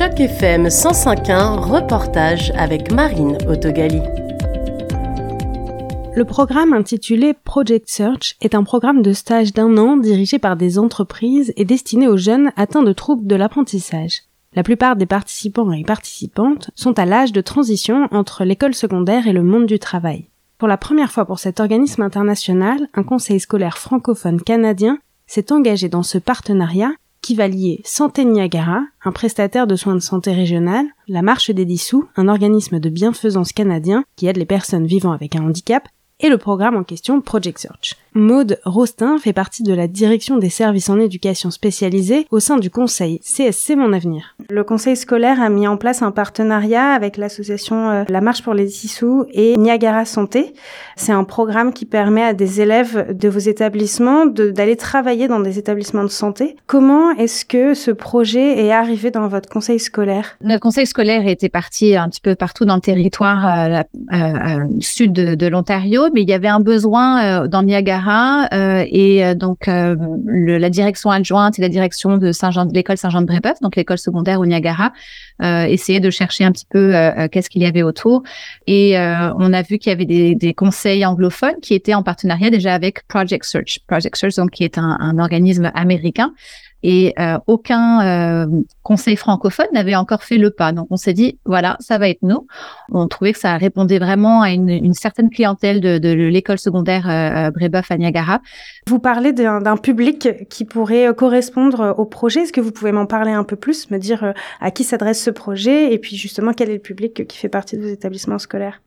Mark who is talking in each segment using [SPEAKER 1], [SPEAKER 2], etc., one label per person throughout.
[SPEAKER 1] Choc FM 105.1, reportage avec Marine Autogali.
[SPEAKER 2] Le programme intitulé Project Search est un programme de stage d'un an dirigé par des entreprises et destiné aux jeunes atteints de troubles de l'apprentissage. La plupart des participants et participantes sont à l'âge de transition entre l'école secondaire et le monde du travail. Pour la première fois pour cet organisme international, un conseil scolaire francophone canadien s'est engagé dans ce partenariat qui va lier Santé Niagara, un prestataire de soins de santé régional, la Marche des Dissous, un organisme de bienfaisance canadien qui aide les personnes vivant avec un handicap, et le programme en question Project Search. Maude Rostin fait partie de la direction des services en éducation spécialisée au sein du conseil CSC Mon Avenir.
[SPEAKER 3] Le conseil scolaire a mis en place un partenariat avec l'association euh, La Marche pour les Dissous et Niagara Santé. C'est un programme qui permet à des élèves de vos établissements d'aller travailler dans des établissements de santé. Comment est-ce que ce projet est arrivé dans votre conseil scolaire?
[SPEAKER 4] Notre conseil scolaire était parti un petit peu partout dans le territoire euh, euh, sud de, de l'Ontario, mais il y avait un besoin dans Niagara euh, et euh, donc euh, la direction adjointe et la direction de Saint-Jean l'école Saint-Jean-de-Brébeuf, donc l'école secondaire au Niagara, essayaient de chercher un petit peu qu'est-ce qu'il y avait autour. Et on a vu qu'il y avait des, des, conseils anglophones qui étaient en partenariat déjà avec Project Search. Project Search, donc qui est un, un organisme américain et euh, aucun euh, conseil francophone n'avait encore fait le pas. Donc on s'est dit voilà, ça va être nous. On trouvait que ça répondait vraiment à une, une certaine clientèle de, de l'école secondaire euh, Brébeuf à Niagara.
[SPEAKER 3] Vous parlez d'un public qui pourrait correspondre au projet. Est-ce que vous pouvez m'en parler un peu plus, me dire à qui s'adresse ce projet et puis justement quel est le public qui fait partie de vos établissements scolaires?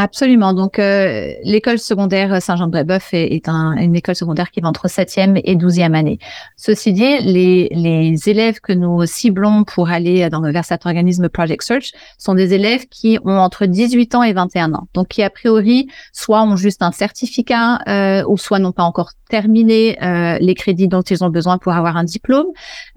[SPEAKER 4] Absolument. Donc, euh, l'école secondaire Saint-Jean-de-Brébeuf est, est un, une école secondaire qui va entre 7e et 12e année. Ceci dit, les, les élèves que nous ciblons pour aller dans, vers cet organisme Project Search sont des élèves qui ont entre 18 ans et 21 ans. Donc, qui, a priori, soit ont juste un certificat euh, ou soit n'ont pas encore terminé euh, les crédits dont ils ont besoin pour avoir un diplôme.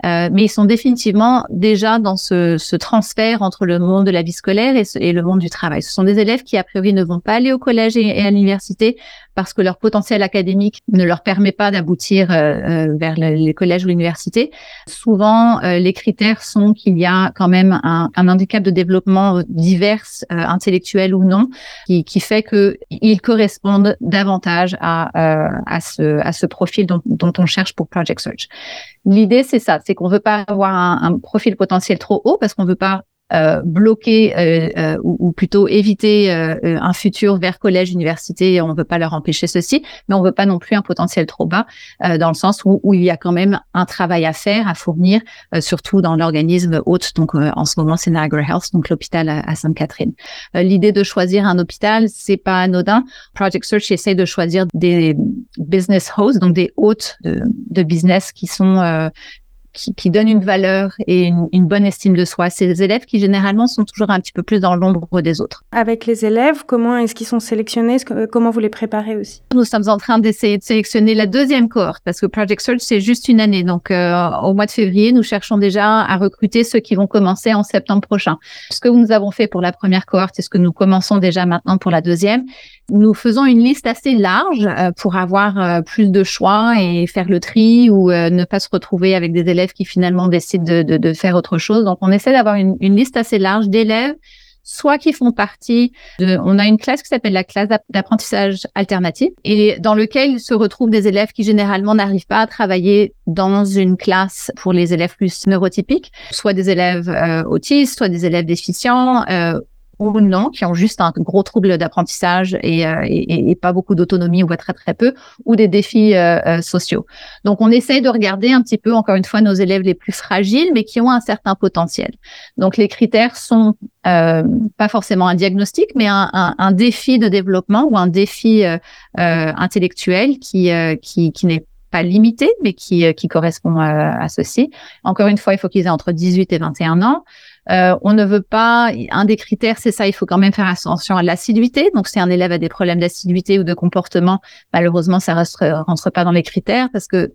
[SPEAKER 4] Euh, mais ils sont définitivement déjà dans ce, ce, transfert entre le monde de la vie scolaire et, et le monde du travail. Ce sont des élèves qui, a priori, ne vont pas aller au collège et, à l'université parce que leur potentiel académique ne leur permet pas d'aboutir euh, euh, vers les collèges ou l'université. Souvent, euh, les critères sont qu'il y a quand même un, handicap de développement divers, intellectuel ou non, qui, qui fait qu'ils correspondent davantage à, ce, profil dont, on cherche pour Project Search. L'idée, c'est ça, c'est qu'on veut pas avoir un, un, profil potentiel trop haut parce qu'on veut pas euh, bloquer euh, euh, ou, plutôt éviter un futur vers collège, université. On ne veut pas leur empêcher ceci, mais on veut pas non plus un potentiel trop bas dans le sens où, où, il y a quand même un travail à faire, à fournir, surtout dans l'organisme hôte. Donc en ce moment, c'est Niagara Health, donc l'hôpital à, Sainte-Catherine. L'idée de choisir un hôpital, c'est pas anodin. Project Search essaye de choisir des business hosts, donc des hôtes de, de business qui sont qui, qui donnent une valeur et une, une, bonne estime de soi. C'est des élèves qui généralement sont toujours un petit peu plus dans l'ombre des autres.
[SPEAKER 3] Avec les élèves, comment est-ce qu'ils sont sélectionnés? Que, Comment vous les préparez aussi?
[SPEAKER 4] Nous sommes en train d'essayer de sélectionner la deuxième cohorte parce que Project Search c'est juste une année. Donc euh, au mois de février, nous cherchons déjà à recruter ceux qui vont commencer en septembre prochain. Ce que nous avons fait pour la première cohorte et ce que nous commençons déjà maintenant pour la deuxième, nous faisons une liste assez large euh, pour avoir euh, plus de choix et faire le tri ou ne pas se retrouver avec des élèves qui finalement décident de, de, faire autre chose. Donc, on essaie d'avoir une, une liste assez large d'élèves soit qui font partie de, on a une classe qui s'appelle la classe d'apprentissage alternatif et dans lequel se retrouvent des élèves qui généralement n'arrivent pas à travailler dans une classe pour les élèves plus neurotypiques, soit des élèves euh, autistes, soit des élèves déficients, euh, ou non, qui ont juste un gros trouble d'apprentissage et, euh, pas beaucoup d'autonomie ou très très peu, ou des défis euh, euh, sociaux. Donc on essaye de regarder un petit peu, encore une fois, nos élèves les plus fragiles, mais qui ont un certain potentiel. Donc les critères sont pas forcément un diagnostic, mais un, défi de développement ou un défi intellectuel qui, qui, qui n'est pas limité, mais qui, qui correspond à, à, ceci. Encore une fois, il faut qu'ils aient entre 18 et 21 ans. Euh, on ne veut pas, un des critères, c'est ça, il faut quand même faire attention à l'assiduité. Donc, si un élève a des problèmes d'assiduité ou de comportement, malheureusement, ça ne rentre pas dans les critères parce que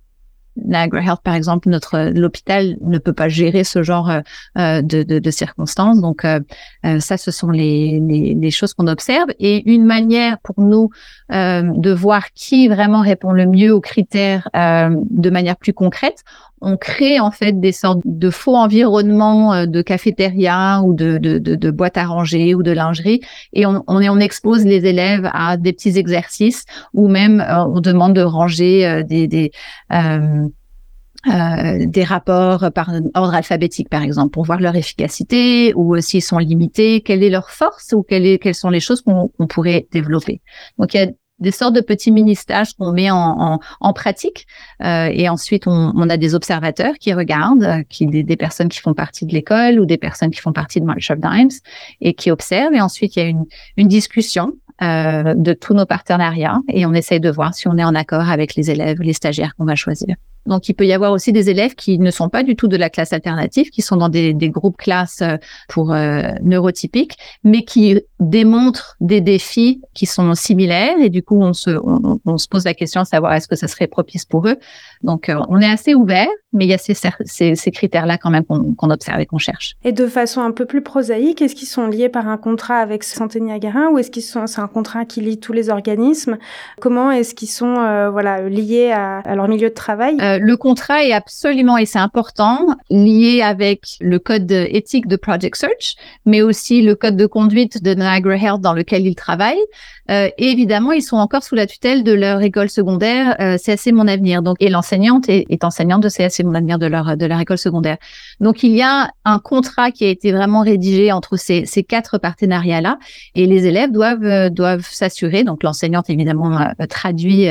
[SPEAKER 4] Niagara Health, par exemple, notre l'hôpital ne peut pas gérer ce genre euh, de, de, de, circonstances. Donc, euh, euh, ça, ce sont les, les, les choses qu'on observe. Et une manière pour nous euh, de voir qui vraiment répond le mieux aux critères de manière plus concrète, on crée en fait des sortes de faux environnements euh, de cafétéria ou de, de, de, de boîte à ranger ou de lingerie et on, on, on, expose les élèves à des petits exercices ou même euh, on demande de ranger euh, des, des euh, euh, des rapports par ordre alphabétique, par exemple, pour voir leur efficacité ou s'ils sont limités, quelle est leur force ou quelles sont les choses qu'on pourrait développer. Donc, il y a des sortes de petits mini-stages qu'on met en, en, en pratique. Euh, et ensuite, on, on, a des observateurs qui regardent, euh, qui des, des, personnes qui font partie de l'école ou des personnes qui font partie de March of Dimes et qui observent. Et ensuite, il y a une, une discussion euh, de tous nos partenariats et on essaye de voir si on est en accord avec les élèves, les stagiaires qu'on va choisir. Donc, il peut y avoir aussi des élèves qui ne sont pas du tout de la classe alternative, qui sont dans des, des groupes classes euh, pour euh, neurotypiques, mais qui démontrent des défis qui sont similaires. Et du coup, on se, on, on se pose la question de savoir est-ce que ça serait propice pour eux. Donc, euh, on est assez ouvert, mais il y a ces, ces, ces critères-là quand même qu'on qu observe et qu'on cherche.
[SPEAKER 3] Et de façon un peu plus prosaïque, est-ce qu'ils sont liés par un contrat avec Santé Niagara ou est-ce qu'ils sont c'est un contrat qui lie tous les organismes? Comment est-ce qu'ils sont euh, voilà liés à, à, leur milieu de travail?
[SPEAKER 4] Euh, Le contrat est absolument et c'est important lié avec le code éthique de Project Search, mais aussi le code de conduite de Niagara Health dans lequel ils travaillent. Euh, et évidemment, ils sont encore sous la tutelle de leur école secondaire euh, CSC Mon Avenir. Donc, et l'enseignante est, enseignante de CSC Mon Avenir de leur de leur école secondaire. Donc, il y a un contrat qui a été vraiment rédigé entre ces, ces quatre partenariats là, et les élèves doivent euh, doivent s'assurer. Donc, l'enseignante évidemment traduit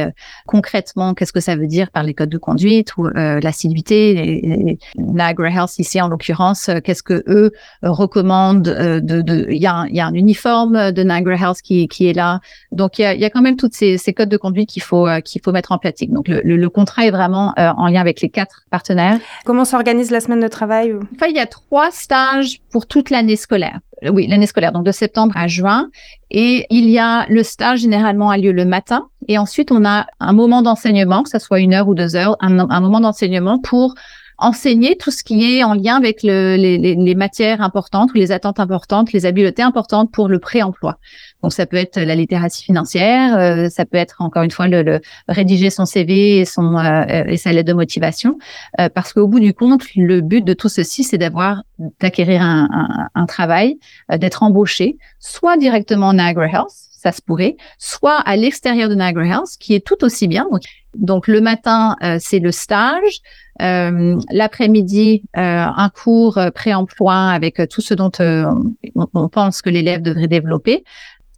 [SPEAKER 4] concrètement qu'est-ce que ça veut dire par les codes de conduite ou l'assiduité. Niagara Health ici en l'occurrence, qu'est-ce que eux recommandent de, de il y a un, il y a un uniforme de Niagara Health qui qui est là donc, il y a, y a, quand même toutes ces, ces codes de conduite qu'il faut, euh, qu'il faut mettre en pratique. Donc, le, le, le contrat est vraiment euh, en lien avec les quatre partenaires.
[SPEAKER 3] Comment s'organise la semaine de travail ou...
[SPEAKER 4] Enfin, il y a trois stages pour toute l'année scolaire. Euh, oui, l'année scolaire, donc de septembre à juin. Et il y a le stage généralement a lieu le matin. Et ensuite, on a un moment d'enseignement, que ce soit une heure ou deux heures, un, moment d'enseignement pour enseigner tout ce qui est en lien avec le, les, les, les, matières importantes ou les attentes importantes, les habiletés importantes pour le pré-emploi. Donc ça peut être la littératie financière, euh, ça peut être encore une fois le, le rédiger son CV et son euh, et sa lettre de motivation, euh, parce qu'au bout du compte, le but de tout ceci, c'est d'avoir d'acquérir un, un, un, travail, euh, d'être embauché, soit directement en Niagara Health, ça se pourrait, soit à l'extérieur de Niagara Health, qui est tout aussi bien. Donc, donc le matin, euh, c'est le stage. Euh, L'après-midi, euh, un cours pré-emploi avec tout ce dont on, on, pense que l'élève devrait développer,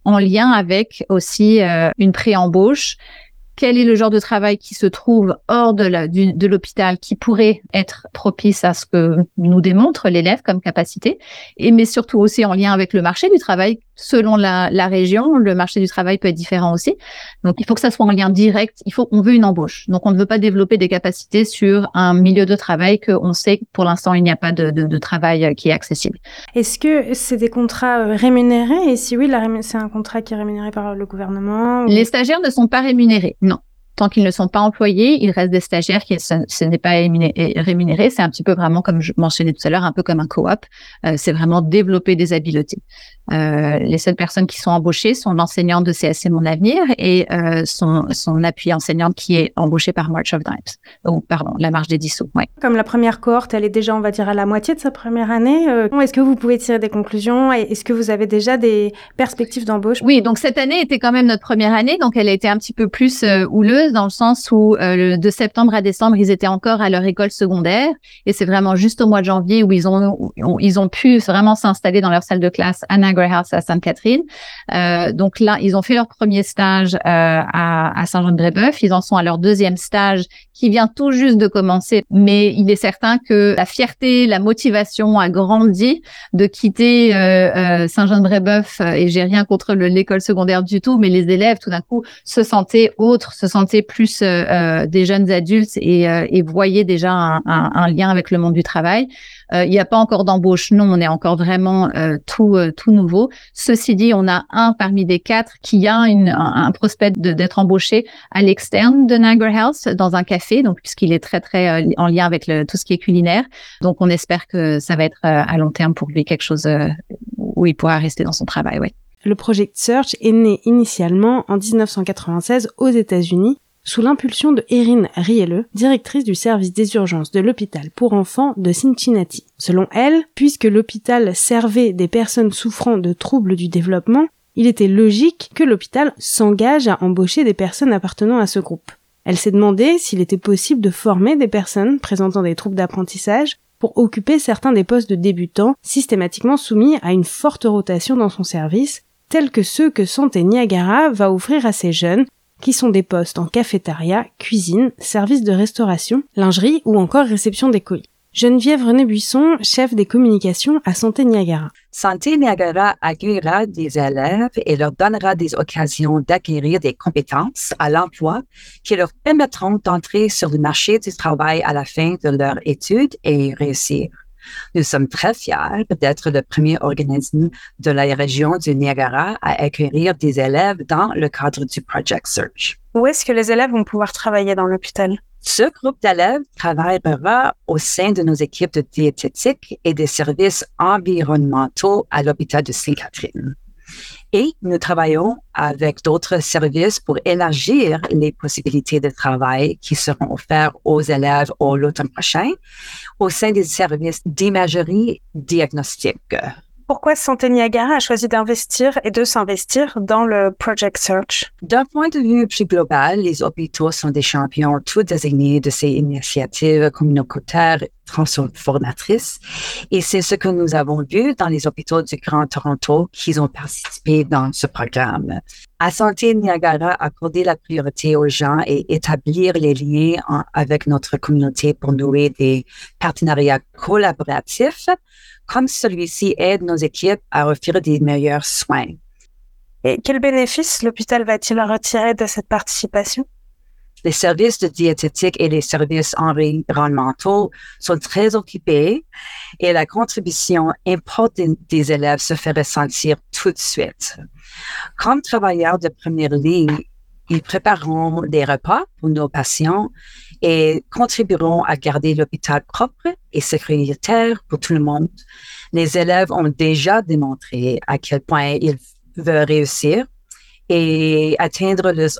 [SPEAKER 4] en lien avec aussi une pré-embauche quel est le genre de travail qui se trouve hors de l'hôpital qui pourrait être propice à ce que nous démontre l'élève comme capacité, et mais surtout aussi en lien avec le marché du travail. Selon la, la, région, le marché du travail peut être différent aussi. Donc, il faut que ça soit en lien direct. Il faut qu'on veut une embauche. Donc, on ne veut pas développer des capacités sur un milieu de travail que on sait que pour l'instant il n'y a pas de, de, de, travail qui est accessible.
[SPEAKER 3] Est-ce que c'est des contrats euh, rémunérés? Et si oui, c'est un contrat qui est rémunéré par le gouvernement
[SPEAKER 4] ou... Les stagiaires ne sont pas rémunérés. Non tant qu'ils ne sont pas employés, il reste des stagiaires qui ce, ce n'est pas rémunéré. C'est un petit peu vraiment comme je mentionnais tout à l'heure, un peu comme un coop. Euh, c'est vraiment développer des habiletés. Euh, les seules personnes qui sont embauchées sont l'enseignante de CSC Mon Avenir et euh, son, son appui enseignante qui est embauchée par March of Dimes. Ou pardon, la marche des dissous. Ouais.
[SPEAKER 3] Comme la première cohorte, elle est déjà, on va dire, à la moitié de sa première année. Est-ce que vous pouvez tirer des conclusions et Est-ce que vous avez déjà des perspectives d'embauche?
[SPEAKER 4] Oui, donc cette année était quand même notre première année, donc elle a été un petit peu plus euh, dans le sens où euh, de septembre à décembre, ils étaient encore à leur école secondaire et c'est vraiment juste au mois de janvier où ils ont ils ont pu vraiment s'installer dans leur salle de classe à House à Sainte-Catherine. Euh, donc là, ils ont fait leur premier stage euh, à, à Saint-Jean-de-Brébeuf. Ils en sont à leur deuxième stage qui vient tout juste de commencer. Mais il est certain que la fierté, la motivation a grandi de quitter euh, euh Saint-Jean-de-Brébeuf. Et j'ai rien contre l'école secondaire du tout, mais les élèves, tout d'un coup, se sentaient autres, se sentaient plus euh, des jeunes adultes et, et voyaient déjà un, un, lien avec le monde du travail. Il n'y a pas encore d'embauche, non, on est encore vraiment tout, tout nouveau. Ceci dit, on a un parmi des quatre qui a une, un, un prospect d'être embauché à l'externe de Niagara Health dans un café, donc puisqu'il est très très euh, en lien avec le, tout ce qui est culinaire. Donc on espère que ça va être euh, à long terme pour lui quelque chose euh, où il pourra rester dans son travail. Ouais.
[SPEAKER 2] Le Project Search est né initialement en 1996 aux États-Unis sous l'impulsion de Erin Rielleux, directrice du service des urgences de l'hôpital pour enfants de Cincinnati. Selon elle, puisque l'hôpital servait des personnes souffrant de troubles du développement, il était logique que l'hôpital s'engage à embaucher des personnes appartenant à ce groupe. Elle s'est demandé s'il était possible de former des personnes présentant des troubles d'apprentissage pour occuper certains des postes de débutants systématiquement soumis à une forte rotation dans son service, tels que ceux que Santé Niagara va offrir à ces jeunes, qui sont des postes en cafétéria, cuisine, service de restauration, lingerie ou encore réception des colis. Geneviève René Buisson, chef des communications à Santé Niagara.
[SPEAKER 5] Santé Niagara accueillera des élèves et leur donnera des occasions d'acquérir des compétences à l'emploi qui leur permettront d'entrer sur le marché du travail à la fin de leur étude et réussir. Nous sommes très fiers d'être le premier organisme de la région du Niagara à accueillir des élèves dans le cadre du Project Search.
[SPEAKER 3] Où est-ce que les élèves vont pouvoir travailler dans l'hôpital?
[SPEAKER 5] Ce groupe d'élèves travaillera au sein de nos équipes de diététique et des services environnementaux à l'hôpital de Sainte-Catherine. Et nous travaillons avec d'autres services pour élargir les possibilités de travail qui seront offertes aux élèves au l'automne prochain au sein des services d'imagerie diagnostique.
[SPEAKER 3] Pourquoi Santé Niagara a choisi d'investir et de s'investir dans le Project Search?
[SPEAKER 5] D'un point de vue plus global, les hôpitaux sont des champions tout désignés de ces initiatives communautaires transformatrices. Et c'est ce que nous avons vu dans les hôpitaux du Grand Toronto qui ont participé dans ce programme. À Santé Niagara, accorder la priorité aux gens et établir les liens avec notre communauté pour nouer des partenariats collaboratifs comme celui-ci aide nos équipes à offrir des meilleurs soins.
[SPEAKER 3] Et quels bénéfices l'hôpital va-t-il retirer de cette participation?
[SPEAKER 5] Les services de diététique et les services environnementaux sont très occupés et la contribution importante des élèves se fait ressentir tout de suite. Comme travailleurs de première ligne, ils prépareront des repas pour nos patients et contribueront à garder l'hôpital propre et sécuritaire pour tout le monde. Les élèves ont déjà démontré à quel point ils veulent réussir et atteindre leurs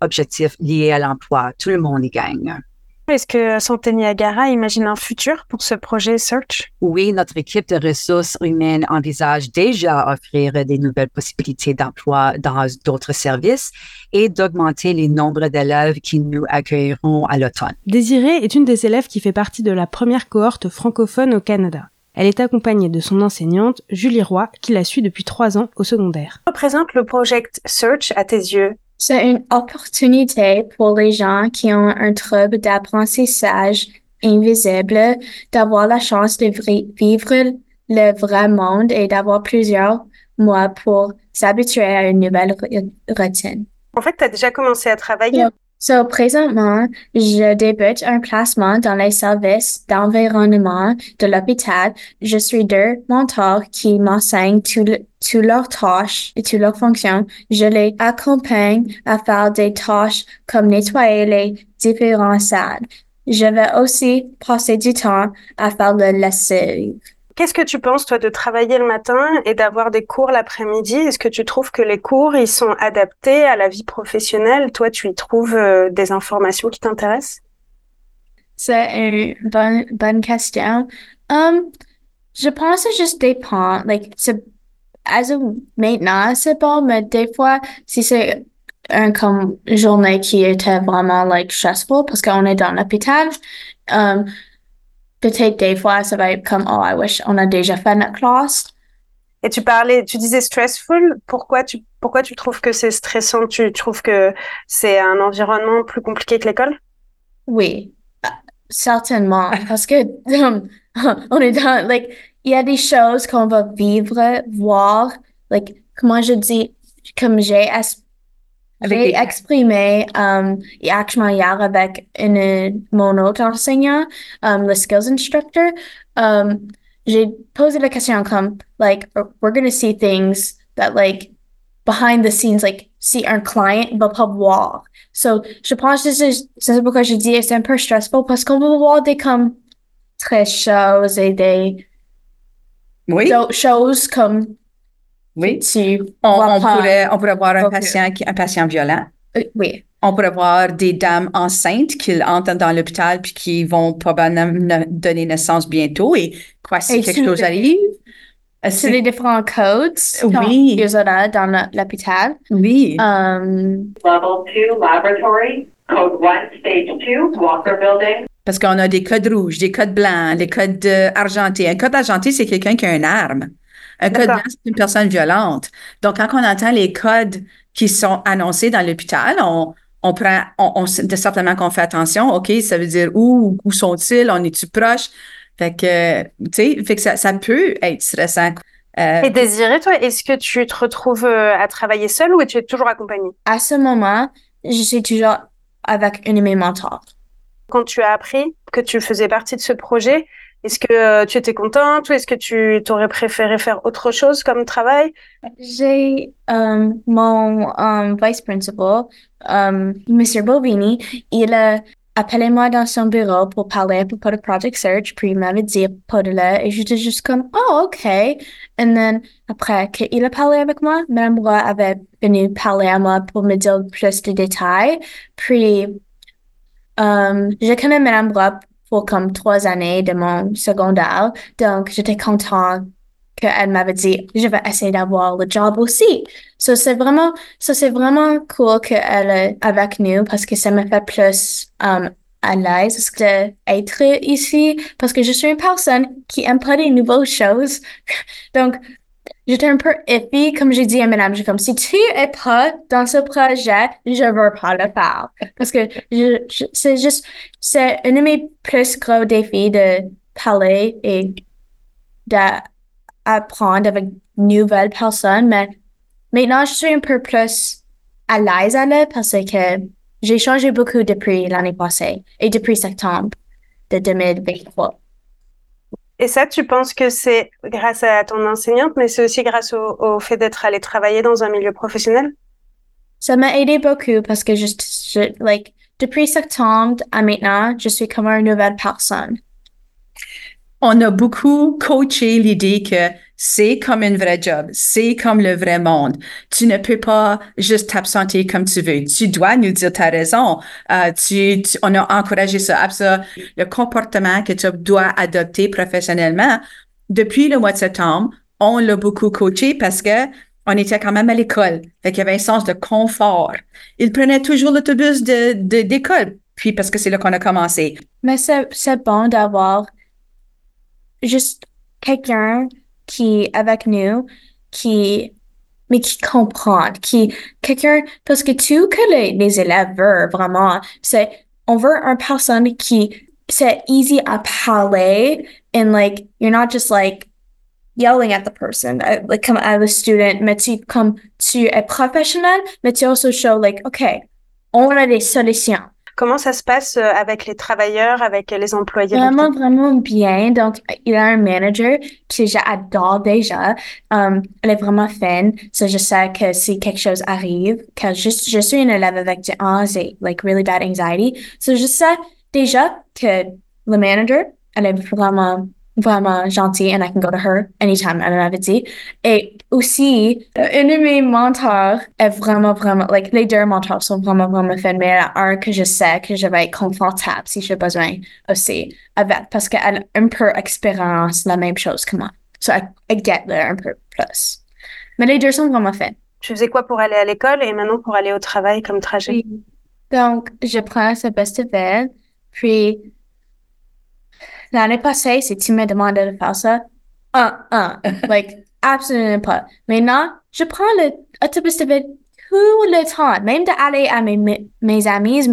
[SPEAKER 5] objectifs liés à l'emploi. Tout le monde y gagne.
[SPEAKER 3] Est-ce que Santé Niagara imagine un futur pour ce projet Search?
[SPEAKER 5] Oui, notre équipe de ressources humaines envisage déjà offrir des nouvelles possibilités d'emploi dans d'autres services et d'augmenter les nombres d'élèves qui nous accueilleront à l'automne.
[SPEAKER 2] Désirée est une des élèves qui fait partie de la première cohorte francophone au Canada. Elle est accompagnée de son enseignante, Julie Roy, qui la suit depuis trois ans au secondaire.
[SPEAKER 3] Représente le Project Search à tes yeux
[SPEAKER 6] c'est une opportunité pour les gens qui ont un trouble d'apprentissage invisible d'avoir la chance de vivre le vrai monde et d'avoir plusieurs mois pour s'habituer à une nouvelle routine.
[SPEAKER 3] En fait, tu as déjà commencé à travailler?
[SPEAKER 6] So, présentement, je débute un placement dans les services d'environnement de l'hôpital. Je suis deux mentors qui m'enseignent toutes leurs tâches et toutes leurs fonctions. Je les accompagne à faire des tâches comme nettoyer les différentes salles. Je vais aussi passer du temps à faire le lessive.
[SPEAKER 3] Qu'est-ce que tu penses, toi, de travailler le matin et d'avoir des cours l'après-midi? Est-ce que tu trouves que les cours, ils sont adaptés à la vie professionnelle? Toi, tu y trouves euh, des informations qui t'intéressent?
[SPEAKER 6] C'est une bonne, question. Um, je pense que juste dépend. Like, c'est, maintenant, c'est bon, mais des fois, si c'est une comme journée qui était vraiment like stressful parce qu'on est dans l'hôpital, um, peut-être des fois, ça va être comme, oh, I wish on a déjà fait notre classe.
[SPEAKER 3] Et tu parlais, tu disais stressful. Pourquoi tu, pourquoi tu trouves que c'est stressant? Tu trouves que c'est un environnement plus compliqué que l'école?
[SPEAKER 6] Oui, certainement. Parce que, on est dans, like, il y a des choses qu'on va vivre, voir, like, comment je dis, comme j'ai j'ai exprimé um, actuellement hier avec une, mon autre enseignant, um, le skills instructor. Um, j'ai posé la question comme, like, we're going to see things that, like, behind the scenes, like, si un client va pas voir. So, je pense que c'est pourquoi je dis c'est un peu stressful parce qu'on va voir des comme très choses et des
[SPEAKER 5] oui.
[SPEAKER 6] choses comme
[SPEAKER 5] oui. on, pourrait, on pourrait avoir un patient, qui, un patient violent.
[SPEAKER 6] Euh, oui.
[SPEAKER 7] On pourrait voir des dames enceintes qui entrent dans l'hôpital puis qui vont probablement donner naissance bientôt. Et quoi, si
[SPEAKER 6] Et
[SPEAKER 7] quelque chose arrive? euh,
[SPEAKER 6] C'est les différents codes
[SPEAKER 7] Oui.
[SPEAKER 6] qu'ils ont dans l'hôpital.
[SPEAKER 7] Oui.
[SPEAKER 6] Um,
[SPEAKER 8] Level 2 laboratory, code 1 stage 2 Walker Building.
[SPEAKER 7] Parce qu'on a des codes rouges, des codes blancs, des codes argentés. Un code argenté, c'est quelqu'un qui a une arme. Un code blanc, c'est une personne violente. Donc, quand on entend les codes qui sont annoncés dans l'hôpital, on, on prend, on, on certainement qu'on fait attention. OK, ça veut dire où, où sont-ils? On est-tu proche? Fait que, tu sais, fait que ça, ça peut être stressant. Euh,
[SPEAKER 9] Et Désiré, toi, est-ce que tu te retrouves euh, à travailler seule ou tu es toujours accompagnée?
[SPEAKER 6] à ce moment, je suis toujours avec une de mes mentors.
[SPEAKER 9] Quand tu as appris que tu faisais partie de ce projet, est-ce que euh, tu étais contente ou est-ce que tu t'aurais préféré faire autre chose comme travail?
[SPEAKER 6] J'ai um, mon um, vice principal, Mr. Bovini, il a appelé moi dans son bureau pour parler propos de Project Search, puis il m'avait dit pas de là, et j'étais juste comme, oh, ok. Et then, après qu'il a parlé avec moi, Mme Roy avait venu parler à moi pour me dire plus de détails, puis je connais Mme Roy pour comme trois années de mon secondaire, donc j'étais contente qu'elle m'avait dit, je vais essayer d'avoir le job aussi. So, c'est vraiment, ça c'est vraiment cool qu'elle est avec nous parce que ça me fait plus um, à l'aise d'être ici parce que je suis une personne qui aime pas les nouvelles choses. Donc, j'étais un peu iffy, comme j'ai dit à madame, j'ai comme, si tu es pas dans ce projet, je veux pas le faire. Parce que je, c'est juste, c'est un de mes plus gros défis de parler et d'apprendre avec nouvelles personnes, mais maintenant je suis un peu plus à l'aise à l'aise parce que j'ai changé beaucoup depuis l'année passée et depuis septembre de 2023.
[SPEAKER 9] Et ça, tu penses que c'est grâce à ton enseignante, mais c'est aussi grâce au, au fait d'être allé travailler dans un milieu professionnel?
[SPEAKER 6] Ça m'a aidé beaucoup parce que je, je- like, depuis septembre à maintenant, je suis comme une nouvelle personne.
[SPEAKER 7] on a beaucoup coaché l'idée que c'est comme un vrai job, c'est comme le vrai monde. Tu ne peux pas juste t'absenter comme tu veux. Tu dois nous dire ta raison. Euh, tu, tu- on a encouragé ça. Ça, le comportement que tu dois adopter professionnellement. Depuis le mois de septembre, on l'a beaucoup coaché parce que on était quand même à l'école. Fait qu'il y avait un sens de confort. Il prenait toujours l'autobus de, de, d'école. Puis parce que c'est là qu'on a commencé.
[SPEAKER 6] Mais c'est, c'est bon d'avoir juste quelqu'un qui avec nous, qui, mais qui comprend, qui, quelqu'un, parce que tout que les, les élèves veulent vraiment, c'est, on veut une personne qui, c'est easy à parler, and like, you're not just like, yelling at the person, uh, like comme as a student, mais tu, comme tu es professionnel, mais tu also show like, okay, on a des solutions.
[SPEAKER 9] Comment ça se passe euh, avec les travailleurs, avec les employés?
[SPEAKER 6] Vraiment, vraiment bien. Donc, il a un manager que j'adore déjà. Um, elle est vraiment fine. So, je sais que si quelque chose arrive, car je, je suis une élève avec du anxiety, like really bad anxiety. So, je sais déjà que le manager, elle est vraiment, vraiment gentille and I can go to her anytime, elle m'avait dit. Et aussi, euh, une de mes mentors est vraiment, vraiment, like, les deux mentors sont vraiment, vraiment fun, mais il y en a un que je sais que je vais être confortable si j'ai besoin aussi avec, parce qu'elle a un peu expérience la même chose que moi. So, I, I get there un peu plus. Mais les deux sont vraiment fun.
[SPEAKER 9] Tu faisais quoi pour aller à l'école et maintenant pour aller au travail comme trajet?
[SPEAKER 6] Donc, je prends ce festival, puis l'année passée, si tu me demandais de faire ça, un, un, like, absolument pas. Maintenant, je prends le autobus de ville tout le temps, même d'aller à mes, mes, mes amis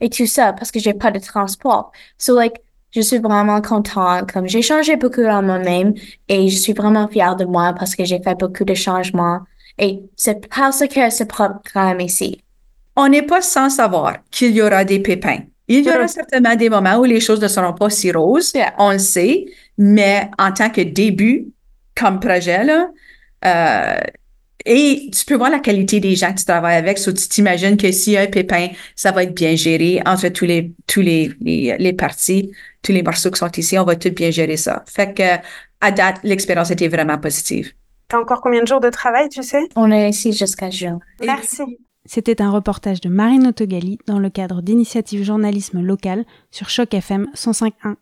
[SPEAKER 6] et tout ça, parce que j'ai pas de transport. So, like, je suis vraiment contente, comme j'ai changé beaucoup en moi-même et je suis vraiment fière de moi parce que j'ai fait beaucoup de changements et c'est parce que ce programme ici.
[SPEAKER 7] on n'est pas sans savoir qu'il y aura des pépins. Il y aura certainement des moments où les choses ne seront pas si roses,
[SPEAKER 6] Yeah.
[SPEAKER 7] on le sait, mais en tant que début, comme projet, là, euh, et tu peux voir la qualité des gens que tu travailles avec, so tu t'imagines que s'il y a un pépin, ça va être bien géré entre tous les, tous les, les, les parties, tous les morceaux qui sont ici, on va tout bien gérer ça. Fait que, à date, l'expérience était vraiment positive.
[SPEAKER 9] T'as encore combien de jours de travail, tu sais?
[SPEAKER 6] On est ici jusqu'à juin.
[SPEAKER 9] Merci.
[SPEAKER 2] C'était un reportage de Marine Autogali dans le cadre d'initiatives journalisme local sur Choc FM 105.1.